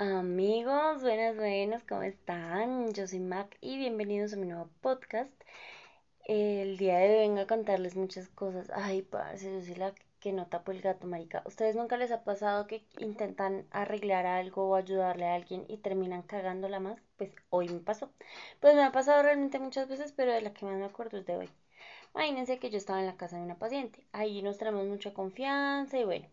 Amigos, buenas, buenas, ¿cómo están? Yo soy Mac y bienvenidos a mi nuevo podcast. El día de hoy vengo a contarles muchas cosas. Ay, parce, yo soy la que no tapo el gato, marica. ¿Ustedes nunca les ha pasado que intentan arreglar algo o ayudarle a alguien y terminan cagándola más? Pues hoy me pasó. Pues me ha pasado realmente muchas veces, pero de la que más me acuerdo es de hoy. Imagínense que yo estaba en la casa de una paciente. Ahí nos tenemos mucha confianza y bueno,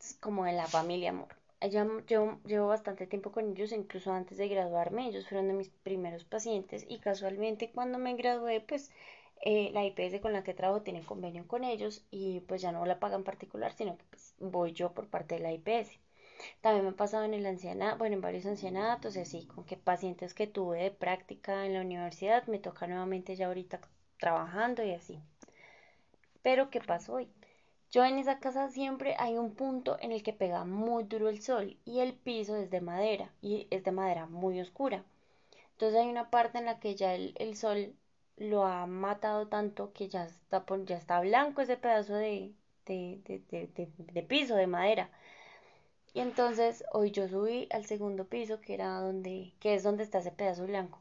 es como de la familia amor ya yo llevo bastante tiempo con ellos, incluso antes de graduarme, ellos fueron de mis primeros pacientes y casualmente cuando me gradué, pues eh, la IPS con la que trabajo tiene convenio con ellos y pues ya no la pagan particular, sino que pues, voy yo por parte de la IPS. También me ha pasado en el ancianato, bueno, en varios ancianatos así, con que pacientes que tuve de práctica en la universidad me toca nuevamente ya ahorita trabajando y así. Pero ¿qué pasó hoy? Yo en esa casa siempre hay un punto en el que pega muy duro el sol y el piso es de madera y es de madera muy oscura. Entonces hay una parte en la que ya el, sol lo ha matado tanto que ya está, blanco ese pedazo de, de, de, de, piso, de madera. Y entonces hoy yo subí al segundo piso, que era donde, que es donde está ese pedazo blanco.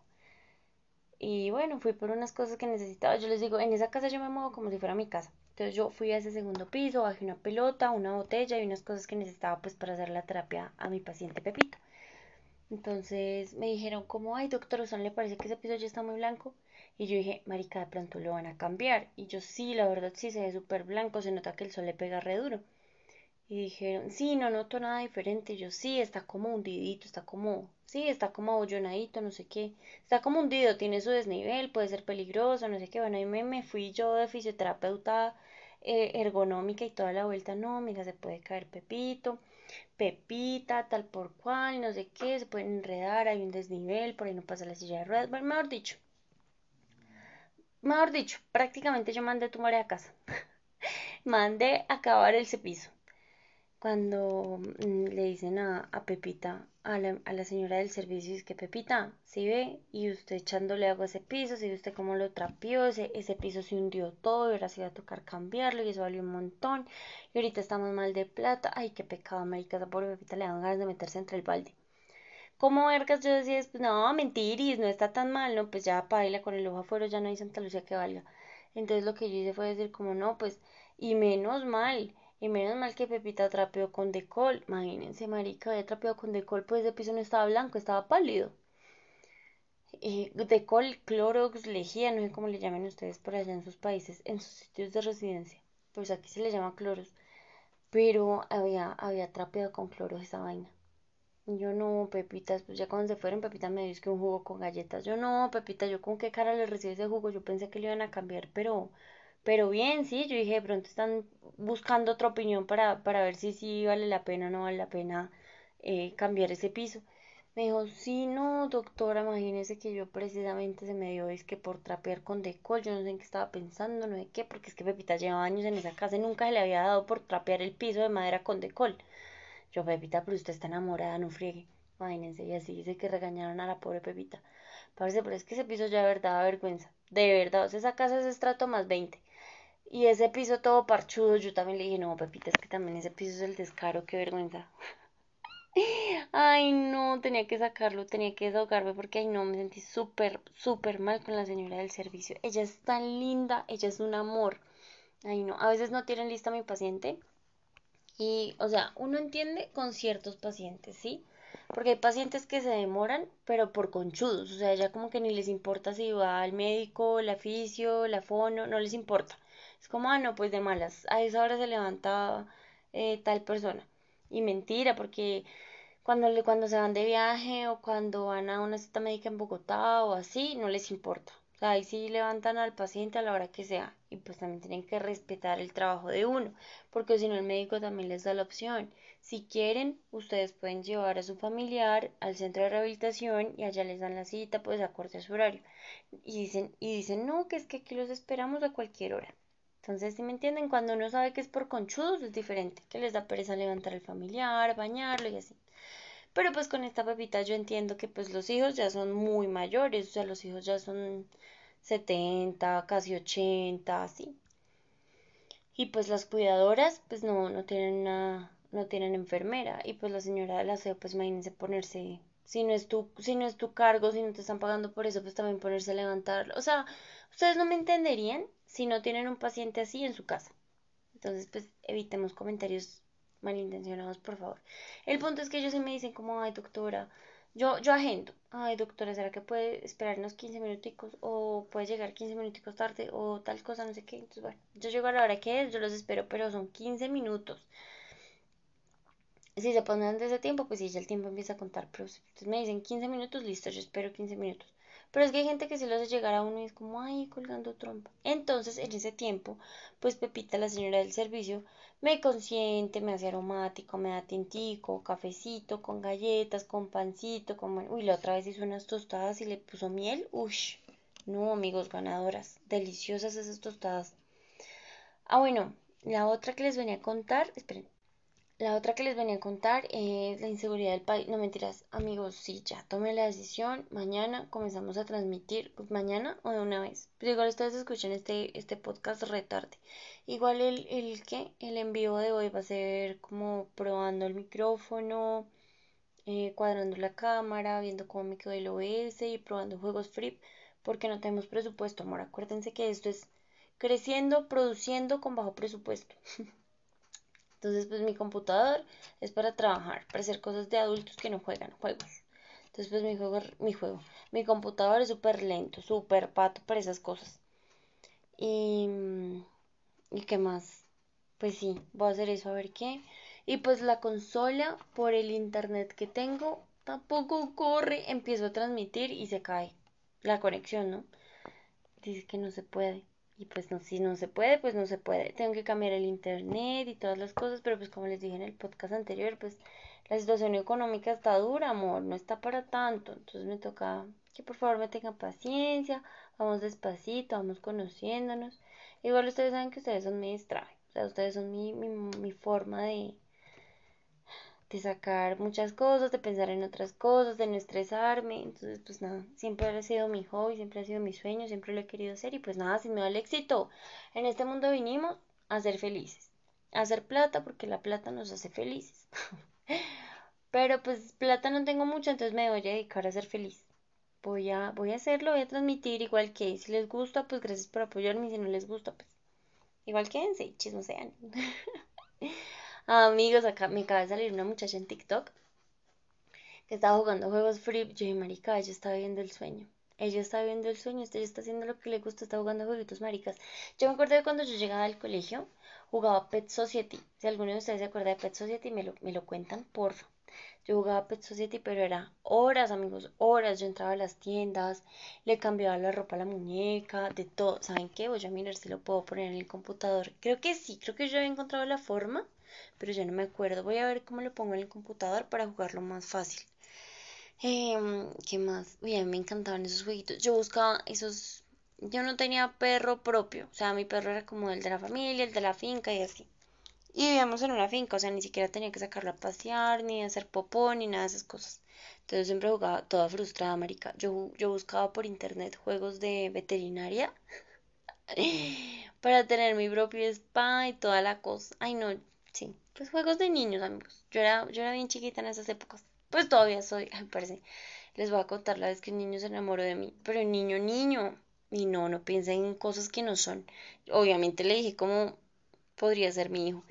Y bueno, fui por unas cosas que necesitaba. Yo les digo, en esa casa yo me muevo como si fuera mi casa. Entonces yo fui a ese segundo piso, bajé una pelota, una botella y unas cosas que necesitaba pues para hacer la terapia a mi paciente Pepito. Entonces me dijeron como, ay doctor, ¿a le parece que ese piso ya está muy blanco? Y yo dije, marica, de pronto lo van a cambiar. Y yo sí, la verdad sí se ve súper blanco, se nota que el sol le pega re duro. Y dijeron, sí, no noto nada diferente. Yo sí, está como hundidito, está como, sí, está como abollonadito, no sé qué. Está como hundido, tiene su desnivel, puede ser peligroso, no sé qué. Bueno, ahí me, me fui yo de fisioterapeuta eh, ergonómica y toda la vuelta. No, mira, se puede caer Pepito, Pepita, tal por cual, no sé qué, se pueden enredar, hay un desnivel, por ahí no pasa la silla de ruedas. Bueno, mejor dicho. Mejor dicho, prácticamente yo mandé tu madre a casa. mandé acabar el piso cuando mm, le dicen a, Pepita, a la, señora del servicio, es que Pepita, si ve, y usted echándole agua a ese piso, si ve usted cómo lo trapió, ese, piso se hundió todo, y ahora se va a tocar cambiarlo, y eso valió un montón, y ahorita estamos mal de plata, ay, qué pecado, marica, esa pobre Pepita le dan ganas de meterse entre el balde. Como vergas yo decía, pues no, mentiris, no está tan mal, no, pues ya baila con el ojo afuera, ya no hay Santa Lucía que valga. Entonces lo que yo hice fue decir como no, pues, y menos mal, y menos mal que Pepita trapeó con decol. Imagínense, marica, había trapeado con decol, pues ese piso no estaba blanco, estaba pálido. Eh, decol, clorox, lejía, no sé cómo le llamen ustedes por allá en sus países, en sus sitios de residencia. Pues aquí se le llama cloros. Pero había, había trapeado con cloro esa vaina. Yo no, Pepita, pues ya cuando se fueron, Pepita me dijo que un jugo con galletas. Yo no, Pepita, yo con qué cara le recibo ese jugo. Yo pensé que le iban a cambiar, pero pero bien, sí, yo dije, de pronto están buscando otra opinión para, para ver si sí vale la pena o no vale la pena eh, cambiar ese piso. Me dijo, sí, no, doctora, imagínese que yo precisamente se me dio es que por trapear con decol, yo no sé en qué estaba pensando, no sé qué, porque es que Pepita lleva años en esa casa y nunca se le había dado por trapear el piso de madera con decol. Yo, Pepita, pero usted está enamorada, no friegue. Imagínense, y así dice que regañaron a la pobre Pepita. Parece, pero es que ese piso ya de verdad da vergüenza. De verdad, o sea, esa casa es estrato más 20. Y ese piso todo parchudo, yo también le dije, no, Pepita, es que también ese piso es el descaro, qué vergüenza. Ay, no, tenía que sacarlo, tenía que desahogarme porque, ay, no, me sentí súper, súper mal con la señora del servicio. Ella es tan linda, ella es un amor. Ay, no, a veces no tienen lista a mi paciente. Y, o sea, uno entiende con ciertos pacientes, ¿sí? Porque hay pacientes que se demoran, pero por conchudos. O sea, ya como que ni les importa si va al médico, la fisio, la fono, no les importa. Es como, ah, no, pues de malas, a esa hora se levanta eh, tal persona. Y mentira, porque cuando, le, cuando se van de viaje o cuando van a una cita médica en Bogotá o así, no les importa. O sea, ahí sí levantan al paciente a la hora que sea. Y pues también tienen que respetar el trabajo de uno, porque si no el médico también les da la opción. Si quieren, ustedes pueden llevar a su familiar al centro de rehabilitación y allá les dan la cita, pues acorde a su horario. Y dicen, y dicen, no, que es que aquí los esperamos a cualquier hora. Entonces, si me entienden, cuando uno sabe que es por conchudos es diferente, que les da pereza levantar al familiar, bañarlo y así. Pero pues con esta pepita yo entiendo que pues los hijos ya son muy mayores, o sea, los hijos ya son 70, casi 80, así. Y pues las cuidadoras pues no, no tienen una, no tienen enfermera y pues la señora del aseo, pues imagínense ponerse, si no es tu, si no es tu cargo, si no te están pagando por eso, pues también ponerse a levantar. O sea, ustedes no me entenderían si no tienen un paciente así en su casa. Entonces, pues evitemos comentarios malintencionados, por favor. El punto es que ellos sí me dicen como, ay, doctora, yo, yo agendo, ay, doctora, ¿será que puede esperarnos 15 minuticos? O puede llegar 15 minuticos tarde, o tal cosa, no sé qué. Entonces, bueno, yo llego a la hora que es, yo los espero, pero son 15 minutos. Si se ponen antes de tiempo, pues si ya el tiempo empieza a contar. Pero si me dicen 15 minutos, listo, yo espero 15 minutos. Pero es que hay gente que se lo hace llegar a uno y es como, ay, colgando trompa. Entonces, en ese tiempo, pues Pepita, la señora del servicio, me consiente, me hace aromático, me da tintico, cafecito, con galletas, con pancito, con... Uy, la otra vez hizo unas tostadas y le puso miel. Uy, no, amigos, ganadoras. Deliciosas esas tostadas. Ah, bueno, la otra que les venía a contar, esperen, la otra que les venía a contar es la inseguridad del país. No mentiras, amigos, sí, ya tomé la decisión. Mañana comenzamos a transmitir, pues mañana o de una vez. Pero igual ustedes escuchan este, este podcast retarde. Igual el, el que, el envío de hoy va a ser como probando el micrófono, eh, cuadrando la cámara, viendo cómo me quedó el OS y probando juegos free, porque no tenemos presupuesto, amor. Acuérdense que esto es creciendo, produciendo con bajo presupuesto. Entonces, pues mi computador es para trabajar, para hacer cosas de adultos que no juegan juegos. Entonces, pues mi juego, mi juego, mi computador es súper lento, súper pato para esas cosas. Y, ¿y qué más? Pues sí, voy a hacer eso a ver qué. Y pues la consola, por el internet que tengo, tampoco corre. Empiezo a transmitir y se cae la conexión, ¿no? Dice que no se puede. Y pues no, si no se puede, pues no se puede. Tengo que cambiar el internet y todas las cosas, pero pues como les dije en el podcast anterior, pues la situación económica está dura, amor, no está para tanto. Entonces me toca que por favor me tengan paciencia, vamos despacito, vamos conociéndonos. Igual ustedes saben que ustedes son mi distrae, o sea, ustedes son mi, mi forma de, de sacar muchas cosas, de pensar en otras cosas, de no estresarme. Entonces, pues nada, siempre ha sido mi hobby, siempre ha sido mi sueño, siempre lo he querido hacer y pues nada, sin me da el éxito. En este mundo vinimos a ser felices, a hacer plata porque la plata nos hace felices. Pero pues plata no tengo mucho, entonces me voy a dedicar a ser feliz. Voy a, voy a hacerlo, voy a transmitir igual que si les gusta, pues gracias por apoyarme si no les gusta, pues igual quédense y chismosean. Amigos, acá me acaba de salir una muchacha en TikTok que estaba jugando juegos free. Yo dije, marica, ella está viendo el sueño. Ella está viendo el sueño, ella está haciendo lo que le gusta, está jugando jueguitos maricas. Yo me acuerdo de cuando yo llegaba al colegio, jugaba Pet Society. Si alguno de ustedes se acuerda de Pet Society, me lo, me lo cuentan, porfa. Yo jugaba Pet Society, pero era horas, amigos, horas. Yo entraba a las tiendas, le cambiaba la ropa a la muñeca, de todo. ¿Saben qué? Voy a mirar si lo puedo poner en el computador. Creo que sí, creo que yo había encontrado la forma pero ya no me acuerdo. Voy a ver cómo lo pongo en el computador para jugarlo más fácil. Eh, ¿Qué más? Uy, a mí me encantaban esos jueguitos. Yo buscaba esos... Yo no tenía perro propio, o sea, mi perro era como el de la familia, el de la finca y así. Y vivíamos en una finca, o sea, ni siquiera tenía que sacarlo a pasear, ni hacer popó, ni nada de esas cosas. Entonces siempre jugaba toda frustrada, marica. Yo, yo buscaba por internet juegos de veterinaria para tener mi propio spa y toda la cosa. Ay, no, sí pues juegos de niños, amigos. Yo era, yo era bien chiquita en esas épocas. Pues todavía soy, me parece. Les voy a contar la vez que un niño se enamoró de mí. Pero niño, niño. Y no, no piensa en cosas que no son. Obviamente le dije cómo podría ser mi hijo.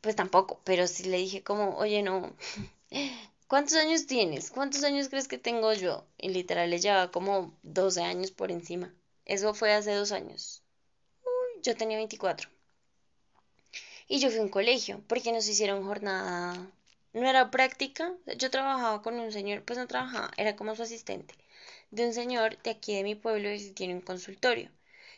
Pues tampoco, pero sí le dije como, oye, no. ¿Cuántos años tienes? ¿Cuántos años crees que tengo yo? Y literal le llevaba como 12 años por encima. Eso fue hace dos años. Uy, yo tenía 24. Y yo fui a un colegio, porque nos hicieron jornada, no era práctica, yo trabajaba con un señor, pues no trabajaba, era como su asistente, de un señor de aquí de mi pueblo y tiene un consultorio.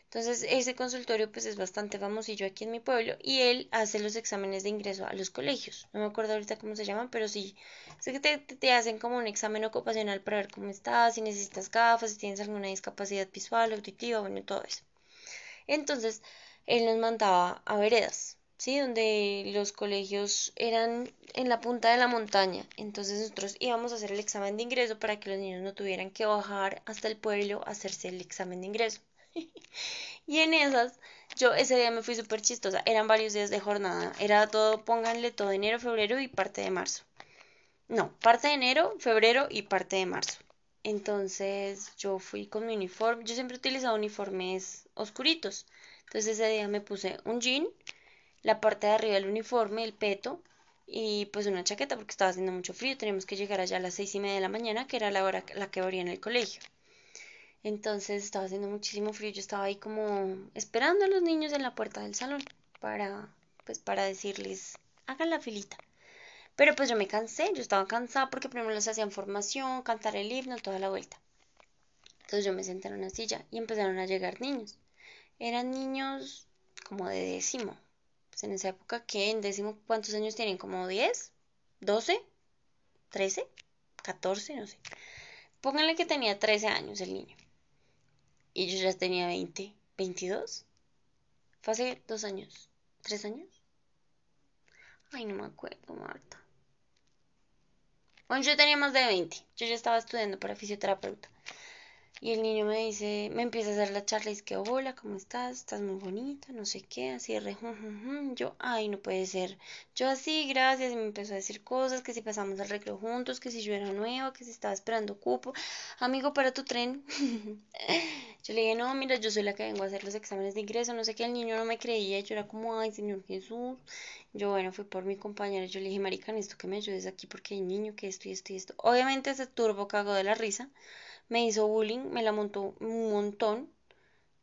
Entonces, ese consultorio pues es bastante famosillo aquí en mi pueblo y él hace los exámenes de ingreso a los colegios. No me acuerdo ahorita cómo se llaman, pero sí, sé que te, te hacen como un examen ocupacional para ver cómo estás, si necesitas gafas, si tienes alguna discapacidad visual, auditiva, bueno, todo eso. Entonces, él nos mandaba a veredas. ¿Sí? Donde los colegios eran en la punta de la montaña. Entonces nosotros íbamos a hacer el examen de ingreso para que los niños no tuvieran que bajar hasta el pueblo a hacerse el examen de ingreso. y en esas yo ese día me fui súper chistosa. Eran varios días de jornada. Era todo, pónganle todo enero, febrero y parte de marzo. No, parte de enero, febrero y parte de marzo. Entonces yo fui con mi uniforme. Yo siempre he utilizado uniformes oscuritos. Entonces ese día me puse un jean, la parte de arriba del uniforme, el peto y pues una chaqueta porque estaba haciendo mucho frío. Teníamos que llegar allá a las seis y media de la mañana, que era la hora la que abría en el colegio. Entonces estaba haciendo muchísimo frío. Yo estaba ahí como esperando a los niños en la puerta del salón para, pues, para decirles, hagan la filita. Pero pues yo me cansé, yo estaba cansada porque primero les hacían formación, cantar el himno, toda la vuelta. Entonces yo me senté en una silla y empezaron a llegar niños. Eran niños como de décimo. En esa época, ¿qué? En décimo, ¿cuántos años tienen? ¿Como 10? ¿12? ¿13? ¿14? No sé. Pónganle que tenía 13 años el niño. Y yo ya tenía 20, 22. Fue hace dos años, tres años. Ay, no me acuerdo, Marta. Bueno, yo tenía más de 20. Yo ya estaba estudiando para fisioterapeuta. Y el niño me dice, me empieza a hacer la charla y es que, hola, ¿cómo estás? Estás muy bonita, no sé qué, así re, yo, ay, no puede ser. Yo así, gracias, y me empezó a decir cosas, que si pasamos el recreo juntos, que si yo era nueva, que si estaba esperando cupo, amigo, para tu tren. yo le dije, no, mira, yo soy la que vengo a hacer los exámenes de ingreso, no sé qué, el niño no me creía, yo era como, ay, Señor Jesús. Yo, bueno, fui por mi compañera, yo le dije, marica, necesito que me ayudes aquí porque hay niño que esto y esto y esto. Obviamente ese turbo cagó de la risa me hizo bullying, me la montó un montón.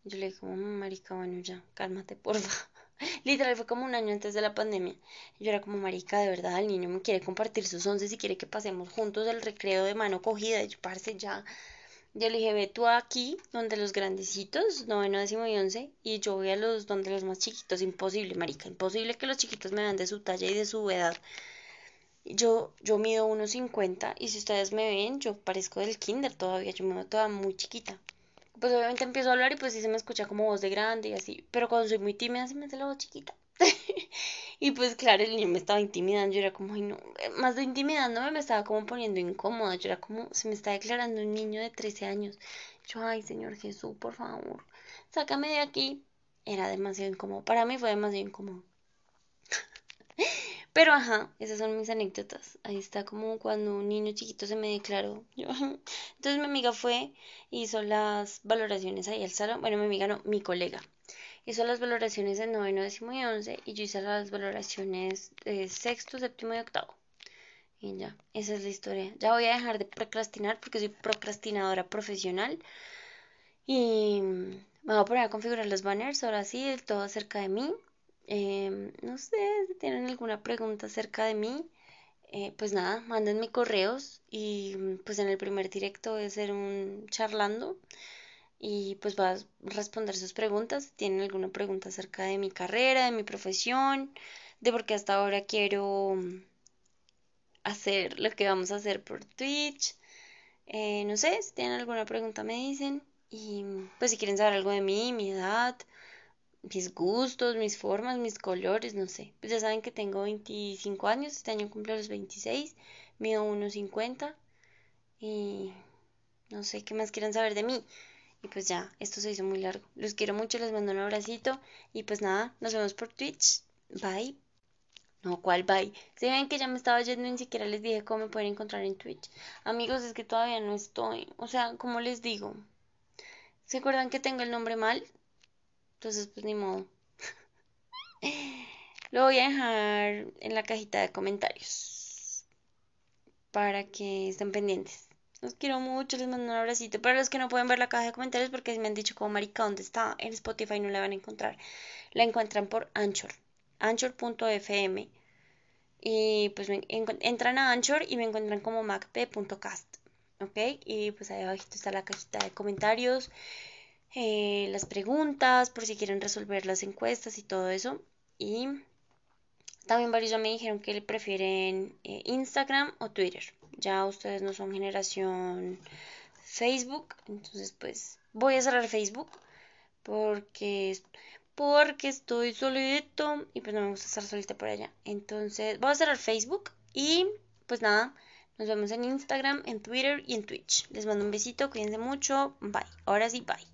Yo le dije, como, marica, bueno, ya, cálmate, porfa. Literal, fue como un año antes de la pandemia. Yo era como, marica, de verdad, el niño me quiere compartir sus once y quiere que pasemos juntos el recreo de mano cogida. Y yo, ya. Yo le dije, ve tú aquí, donde los grandecitos, noveno, décimo y once, y yo voy a los donde los más chiquitos. Imposible, marica, imposible que los chiquitos me vean de su talla y de su edad. Yo, yo mido 1,50 y si ustedes me ven, yo parezco del kinder todavía, yo me veo toda muy chiquita. Pues obviamente empiezo a hablar y pues sí se me escucha como voz de grande y así, pero cuando soy muy tímida se me hace la voz chiquita. y pues claro, el niño me estaba intimidando, yo era como, ay no, más de intimidándome me estaba como poniendo incómoda, yo era como, se me está declarando un niño de 13 años. Yo, ay Señor Jesús, por favor, sácame de aquí. Era demasiado incómodo, para mí fue demasiado incómodo. Pero ajá, esas son mis anécdotas. Ahí está como cuando un niño chiquito se me declaró. Entonces mi amiga fue, hizo las valoraciones ahí al salón. Bueno, mi amiga no, mi colega. Hizo las valoraciones de noveno, décimo y once. Y yo hice las valoraciones de sexto, séptimo y octavo. Y ya, esa es la historia. Ya voy a dejar de procrastinar porque soy procrastinadora profesional. Y me voy a poner a configurar los banners ahora sí, todo acerca de mí. Em, no sé si tienen alguna pregunta acerca de mí. Eh, pues nada, mándenme correos y pues en el primer directo voy a hacer un charlando y pues va a responder sus preguntas. Si tienen alguna pregunta acerca de mi carrera, de mi profesión, de por qué hasta ahora quiero hacer lo que vamos a hacer por Twitch. Eh, no sé, si tienen alguna pregunta me dicen. Y pues si quieren saber algo de mí, mi edad, mis gustos, mis formas, mis colores, no sé. Pues ya saben que tengo 25 años, este año cumplo los 26, mido 1,50 y no sé qué más quieran saber de mí. Y pues ya, esto se hizo muy largo. Los quiero mucho, les mando un abracito y pues nada, nos vemos por Twitch. Bye. No, ¿cuál bye? Se ven que ya me estaba yendo ni siquiera les dije cómo me pueden encontrar en Twitch. Amigos, es que todavía no estoy. O sea, como les digo. ¿Se acuerdan que tengo el nombre mal? Entonces, pues ni modo. Lo voy a dejar en la cajita de comentarios para que estén pendientes. Los quiero mucho, les mando un abracito. Para los que no pueden ver la caja de comentarios porque me han dicho como marica dónde está, en Spotify no la van a encontrar. La encuentran por Anchor, anchor.fm. Y pues entran a Anchor y me encuentran como macp.cast. ¿Ok? Y pues ahí abajo está la cajita de comentarios. Eh, las preguntas, por si quieren resolver las encuestas y todo eso. Y también varios ya me dijeron que le prefieren eh, Instagram o Twitter. Ya ustedes no son generación Facebook, entonces pues voy a cerrar Facebook porque porque estoy solito y pues no me gusta estar solita por allá. Entonces voy a cerrar Facebook y pues nada, nos vemos en Instagram, en Twitter y en Twitch. Les mando un besito, cuídense mucho, bye. Ahora sí, bye.